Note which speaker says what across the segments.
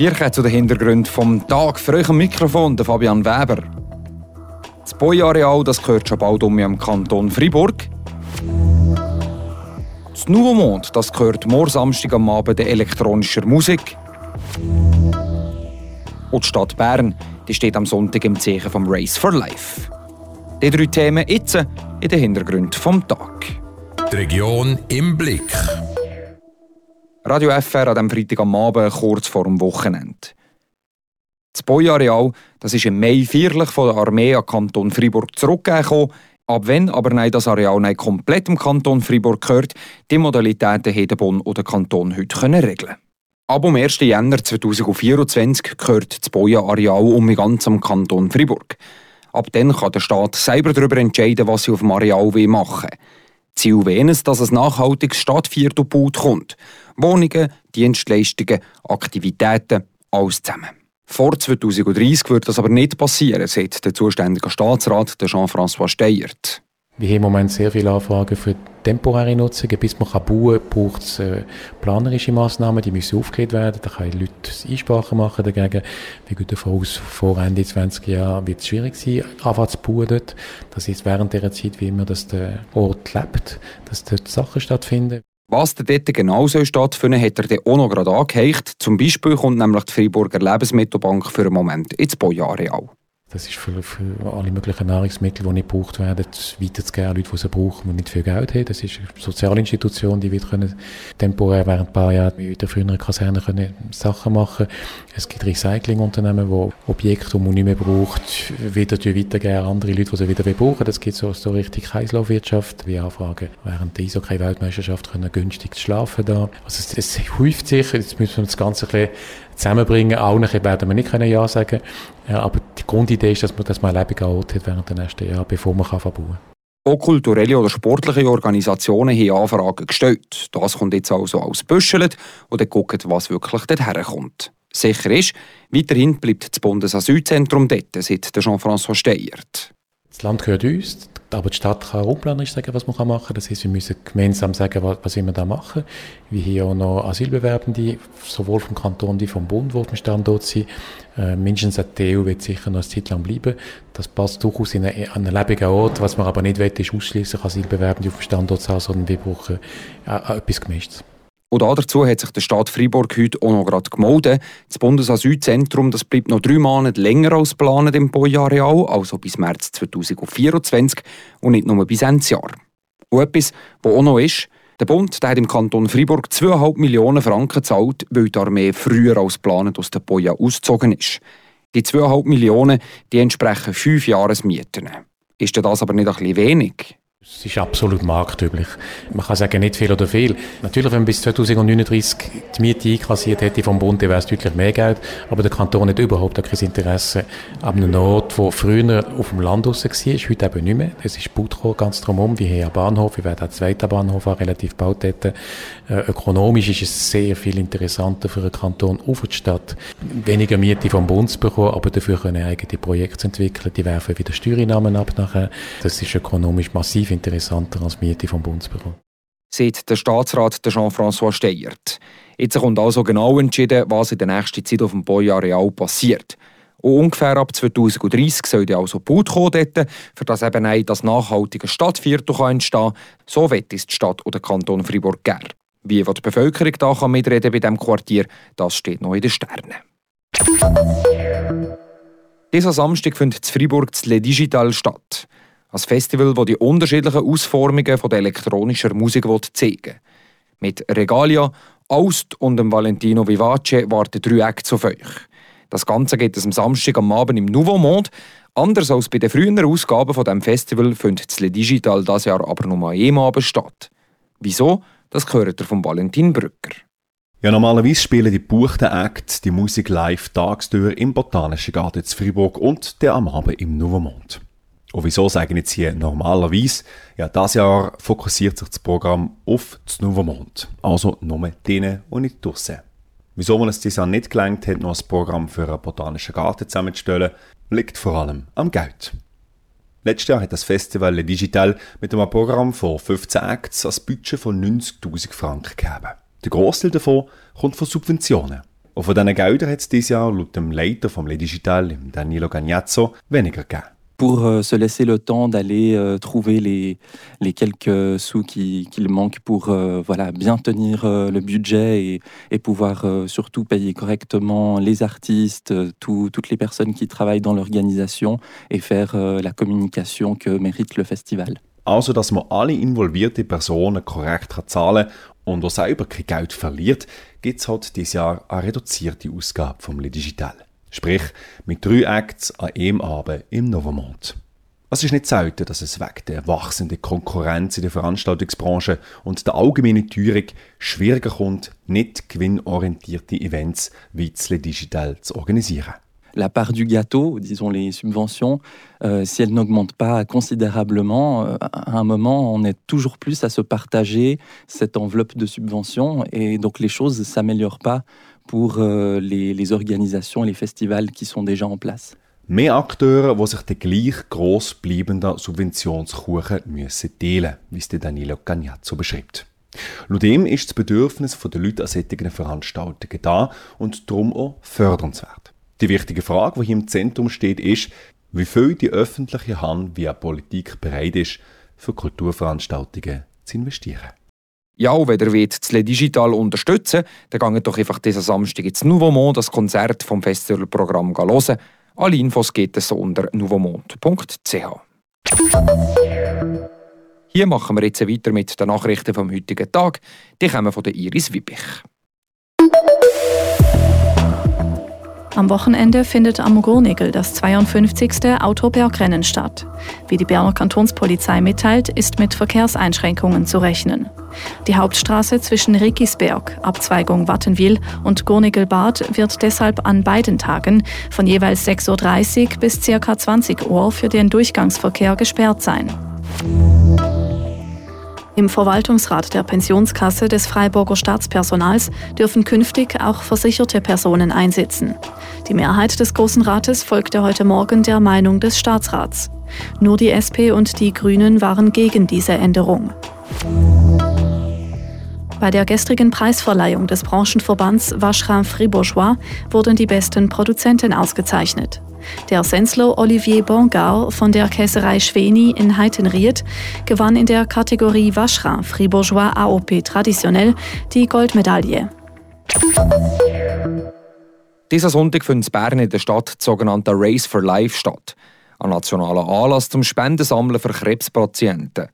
Speaker 1: Wir kommen zu den Hintergründen vom Tag. Für euch am Mikrofon der Fabian Weber. Das Boy-Areal das gehört schon bald um im Kanton Fribourg. Das Nouveau Monde das gehört morgen Samstag am Abend der elektronischer Musik. Und die Stadt Bern die steht am Sonntag im Zeichen vom Race for Life. Die drei Themen jetzt in den Hintergründen vom Tag.
Speaker 2: Die Region im Blick.
Speaker 1: Radio FR an diesem Freitag am Abend kurz vor dem Wochenende. Das Boy-Areal das ist im Mai feierlich von der Armee an Kanton Fribourg zurückgekommen. Ab wenn aber nein, das Areal nicht komplett im Kanton Fribourg gehört, die Modalitäten hätte Bonn oder Kanton heute können regeln Ab am 1. Jänner 2024 gehört das Boja-Areal um ganz am Kanton Fribourg. Ab dann kann der Staat selber darüber entscheiden, was sie auf dem Areal machen will. Ziel wäre es, dass ein nachhaltiges Stadtviertel kommt. Wohnungen, Dienstleistungen, Aktivitäten, alles zusammen. Vor 2030 wird das aber nicht passieren, sagt der zuständige Staatsrat Jean-François Steyert.
Speaker 3: Wir haben im Moment sehr viele Anfragen für temporäre Nutzungen. Bis man bauen kann, braucht es äh, planerische Massnahmen, die müssen aufgehört werden. Da können Leute Einsprachen machen dagegen. Wir gehen davon aus, vor Ende 20 Jahren wird es schwierig sein, anfangen zu bauen dort. Das ist während dieser Zeit wie immer, dass der Ort lebt, dass dort Sachen stattfinden.
Speaker 1: Was dort genau soll stattfinden hat er dann auch noch gerade angeheicht. Zum Beispiel kommt nämlich die Freiburger Lebensmittelbank für einen Moment ins Bojareal.
Speaker 3: Das ist für, für alle möglichen Nahrungsmittel, die nicht gebraucht werden, weiterzugeben, Leute, die sie brauchen, die nicht viel Geld haben. Das ist eine Sozialinstitution, die wird können temporär während ein paar Jahren in der früheren Kaserne können Sachen machen Es gibt Recyclingunternehmen, die Objekte, die man nicht mehr braucht, wieder weitergeben an andere Leute, die sie wieder brauchen. Das gibt so, so richtig Kreislaufwirtschaft. wie Anfragen während der Eishockey-Weltmeisterschaft können günstig schlafen da. Also es, es häuft sich, jetzt müssen wir das Ganze ein bisschen zusammenbringen. Allen werden wir nicht Ja sagen ja, aber die Grundidee ist, dass man das mal ein lebendiger Ort hat während der nächsten Jahre, bevor man kann bauen kann.
Speaker 1: Auch kulturelle oder sportliche Organisationen haben Anfragen gestellt. Das kommt jetzt also als Büschelt und dann gucken, was wirklich dorthin kommt. Sicher ist, weiterhin bleibt das Bundesasylzentrum dort, sagt Jean-François Steyert.
Speaker 3: Das Land gehört uns, aber die Stadt kann raumplanerisch sagen, was man machen kann. Das heißt, wir müssen gemeinsam sagen, was, wir da machen. Wir haben auch noch Asylbewerbende, sowohl vom Kanton wie vom Bund, die auf dem Standort sind. Äh, mindestens ein Teil wird sicher noch eine Zeit lang bleiben. Das passt durchaus in einen, einen lebenden Ort. Was man aber nicht will, ist ausschließlich Asylbewerbende auf dem Standort zu haben, sondern wir brauchen äh, äh etwas Gemischtes.
Speaker 1: Und dazu hat sich der Staat Freiburg heute auch noch gerade gemeldet. Das Bundesasylzentrum das bleibt noch drei Monate länger als geplant im Bojareal, also bis März 2024 und nicht nur bis Ende Jahr. Und etwas, was auch noch ist, der Bund der hat im Kanton Freiburg 2,5 Millionen Franken gezahlt, weil die Armee früher als geplant aus der Boja ausgezogen ist. Die 2,5 Millionen die entsprechen fünf Jahresmieten. Ist das aber nicht ein bisschen wenig?
Speaker 3: Es ist absolut marktüblich. Man kann sagen, nicht viel oder viel. Natürlich, wenn man bis 2039 die Miete einkassiert hätte vom Bund, dann wäre es deutlich mehr Geld. Aber der Kanton hat überhaupt kein Interesse an einem Ort, der früher auf dem Land raus war, heute eben nicht mehr. Es ist Budro ganz drumherum. Wir haben einen Bahnhof, wir werden einen zweiten Bahnhof auch relativ bald. Äh, ökonomisch ist es sehr viel interessanter für einen Kanton auf die Stadt, weniger Miete vom Bund zu bekommen, aber dafür können eigene Projekte entwickeln. Die werfen wieder Steuereinnahmen ab nachher. Das ist ökonomisch massiv interessanter als Miete vom Bundesbüro.
Speaker 1: Sieht der Staatsrat Jean-François Steyert. Jetzt kommt also genau entschieden, was in der nächsten Zeit auf dem Boy-Areal passiert. Und ungefähr ab 2030 soll also Boot kommen für das eben ein das nachhaltige Stadtviertel entstehen kann. So wird es die Stadt oder Kanton Fribourg gern. Wie die Bevölkerung da kann mitreden bei diesem Quartier, das steht noch in den Sternen. Dieser Samstag findet in Fribourg das Le Digital statt. Ein Festival, das die unterschiedlichen Ausformungen von der elektronischen Musik zeigen Mit Regalia, Aust und dem Valentino Vivace warten drei Acts auf euch. Das Ganze geht es am Samstag am Abend im Nouveau Monde. Anders als bei den früheren Ausgaben von dem Festival findet das Le Digital das Jahr aber nur an einem Abend statt. Wieso? Das gehört ihr von Valentin Brücker.
Speaker 4: Ja, normalerweise spielen die buchten Acts die Musik live tagsüber im Botanischen Garten zu Fribourg und der am Abend im Nouveau Monde. Und wieso sagen jetzt hier normalerweise? Ja, das Jahr fokussiert sich das Programm auf das Monde. Also nur denen, die nicht draussen Wieso man es dieses Jahr nicht gelangt hat, noch ein Programm für einen botanischen Garten zusammenzustellen, liegt vor allem am Geld. Letztes Jahr hat das Festival Le Digital mit einem Programm von 15 Acts ein Budget von 90.000 Franken gegeben. Der Großteil davon kommt von Subventionen. Und von diesen Geldern hat es dieses Jahr laut dem Leiter vom Le Digital, Danilo Gagnazzo, weniger gegeben.
Speaker 5: Pour euh, se laisser le temps d'aller euh, trouver les, les quelques sous qui- qu'il manque pour euh, voilà, bien tenir le budget et, et pouvoir surtout payer correctement les artistes, tout- toutes les personnes qui travaillent dans l'organisation et faire la communication que mérite le festival.
Speaker 4: Also, dass man alle involvierten Personen korrekt kann zahlen und auch selber kein Geld verliert, gibt es halt dieses Jahr eine reduzierte Ausgabe vom Le Digital. Sprich, mit drei Acts an einem Abend im Novemont. Es ist nicht selten, dass es wegen der wachsenden Konkurrenz in der Veranstaltungsbranche und der allgemeinen Teuerung schwieriger kommt, nicht gewinnorientierte Events wie Digital zu organisieren.
Speaker 5: la part du gâteau, disons les subventions, euh, si elles n'augmentent pas considérablement, euh, à un moment, on est toujours plus à se partager cette enveloppe de subventions et donc les choses ne s'améliorent pas pour euh, les, les organisations et les festivals qui sont déjà en place.
Speaker 4: Mehr Akteure, die sich den gleich gross bleibenden Subventionskuchen müssen teilen wie es Danilo Cagnazzo beschreibt. Ihm ist das Bedürfnis der Leute an solchen Veranstaltungen da und darum auch fördernswert. Die wichtige Frage, die hier im Zentrum steht, ist, wie viel die öffentliche Hand via Politik bereit ist, für Kulturveranstaltungen zu investieren.
Speaker 1: Ja, und wenn ihr wollt, Le Digital unterstützen dann geht doch einfach diesen Samstag ins Nouveaumont das Konzert vom Festivalprogramm hören. Alle Infos geht es unter nouveaumont.ch. Hier machen wir jetzt weiter mit den Nachrichten vom heutigen Tag. Die kommen von Iris Wiebich.
Speaker 6: Am Wochenende findet am Gurnigel das 52. Autobergrennen statt. Wie die Berner Kantonspolizei mitteilt, ist mit Verkehrseinschränkungen zu rechnen. Die Hauptstraße zwischen Rickisberg, Abzweigung Wattenwil und Gurnigel-Bad wird deshalb an beiden Tagen von jeweils 6.30 Uhr bis ca. 20 Uhr für den Durchgangsverkehr gesperrt sein. Im Verwaltungsrat der Pensionskasse des Freiburger Staatspersonals dürfen künftig auch versicherte Personen einsitzen. Die Mehrheit des Großen Rates folgte heute Morgen der Meinung des Staatsrats. Nur die SP und die Grünen waren gegen diese Änderung. Bei der gestrigen Preisverleihung des Branchenverbands Vacherin Fribourgeois wurden die besten Produzenten ausgezeichnet. Der Sensler Olivier Bongard von der Käserei Schweni in Heitenried gewann in der Kategorie Vacherin Fribourgeois AOP traditionell die Goldmedaille.
Speaker 1: Dieser Sonntag findet in Bern in der Stadt das sogenannte Race for Life statt. Ein nationaler Anlass zum Spendensammeln für Krebspatienten.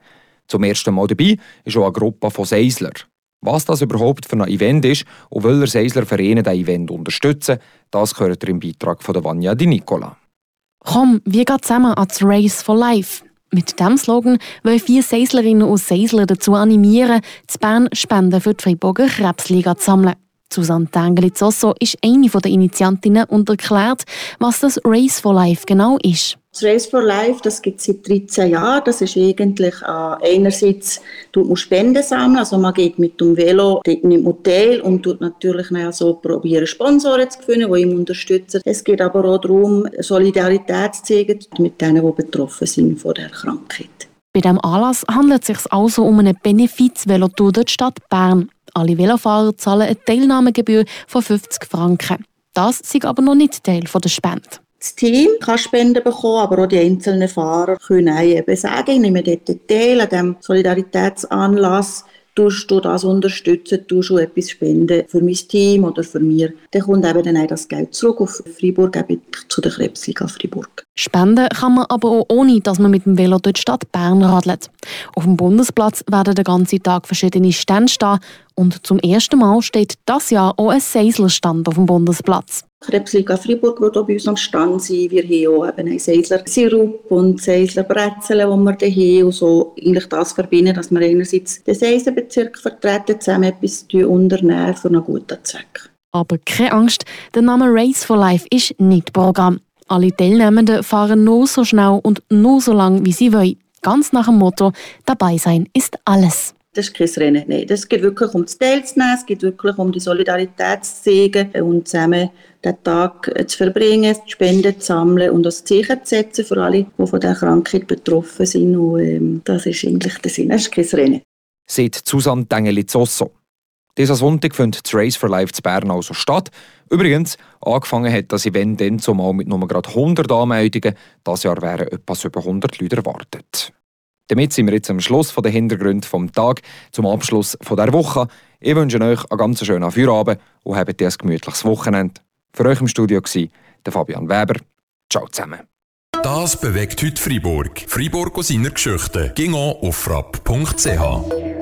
Speaker 1: Zum ersten Mal dabei ist auch eine Gruppe von Seisler. Was das überhaupt für ein Event ist und welcher Seisler Vereine das Event unterstützen, das gehört ihr im Beitrag von Vanya Di Nicola.
Speaker 7: Komm, wir gehen zusammen ans Race for Life. Mit diesem Slogan wollen vier Seislerinnen und Seisler dazu animieren, zu Bern Spenden für die Freiburger Krebsliga zu sammeln. Susanne Tangeli-Zosso ist eine der Initiantinnen und erklärt, was das Race for Life genau ist.
Speaker 8: Das Race for Life, das gibt es seit 13 Jahren. Das ist eigentlich äh, einerseits tut man Spenden sammeln, also man geht mit dem Velo dort nimmt man teil und tut natürlich dann so probieren Sponsoren zu finden, die ihm unterstützen. Es geht aber auch darum, Solidarität zu zeigen mit denen, die betroffen sind von der Krankheit.
Speaker 7: Bei diesem Anlass handelt es sich also um eine Benefiz-Velotour durch die Stadt Bern. Alle Velofahrer zahlen eine Teilnahmegebühr von 50 Franken. Das ist aber noch nicht Teil der Spende.
Speaker 8: Das Team kann Spenden bekommen, aber auch die einzelnen Fahrer können eben sagen, ich nehme dort teil an diesem Solidaritätsanlass, tust du das unterstützen, tust du etwas spenden für mein Team oder für mich. Dann kommt eben dann auch das Geld zurück auf Freiburg, eben zu der Krebsliga Freiburg.
Speaker 7: Spenden kann man aber auch ohne, dass man mit dem Velo durch die Stadt Bern radelt. Auf dem Bundesplatz werden den ganzen Tag verschiedene Stände stehen und zum ersten Mal steht das Jahr auch ein Seislerstand auf dem Bundesplatz.
Speaker 8: Krebsliga wird auch bei uns am Stand sein. Wir haben auch eben einen Seisler Sirup und Seisler Brezeln, die wir da haben und so eigentlich das verbinden, dass wir einerseits den Seisenbezirk vertreten, zusammen etwas unternehmen für einen guten Zweck.
Speaker 7: Aber keine Angst, der Name Race for Life ist nicht Programm. Alle Teilnehmenden fahren nur so schnell und nur so lang, wie sie wollen. Ganz nach dem Motto, dabei sein ist alles.
Speaker 8: Das ist kein Rennen, nein. Es geht wirklich um das Teilzunehmen, es geht wirklich um die Solidarität zu zeigen und zusammen den Tag zu verbringen, die Spenden zu sammeln und das Zeichen zu setzen für alle, die von dieser Krankheit betroffen sind. Und, ähm, das ist eigentlich der Sinn, es ist kein Rennen.
Speaker 1: Sagt Susanne Tengeli-Zosso. Dieser Sonntag findet das Race for Life zu Bern also statt. Übrigens, angefangen hat das Event dann zumal mit nur gerade 100 Anmeldungen. Das Jahr wären etwas über 100 Leute erwartet. Damit sind wir jetzt am Schluss von den Hintergründen vom Tag, zum Abschluss von der Woche. Ich wünsche euch einen ganz schönen Feierabend und habt ein gemütliches Wochenende. Für euch im Studio war der Fabian Weber. Ciao zusammen.
Speaker 2: Das bewegt heute Freiburg. Freiburg aus seiner Geschichte. Ging auf frapp.ch.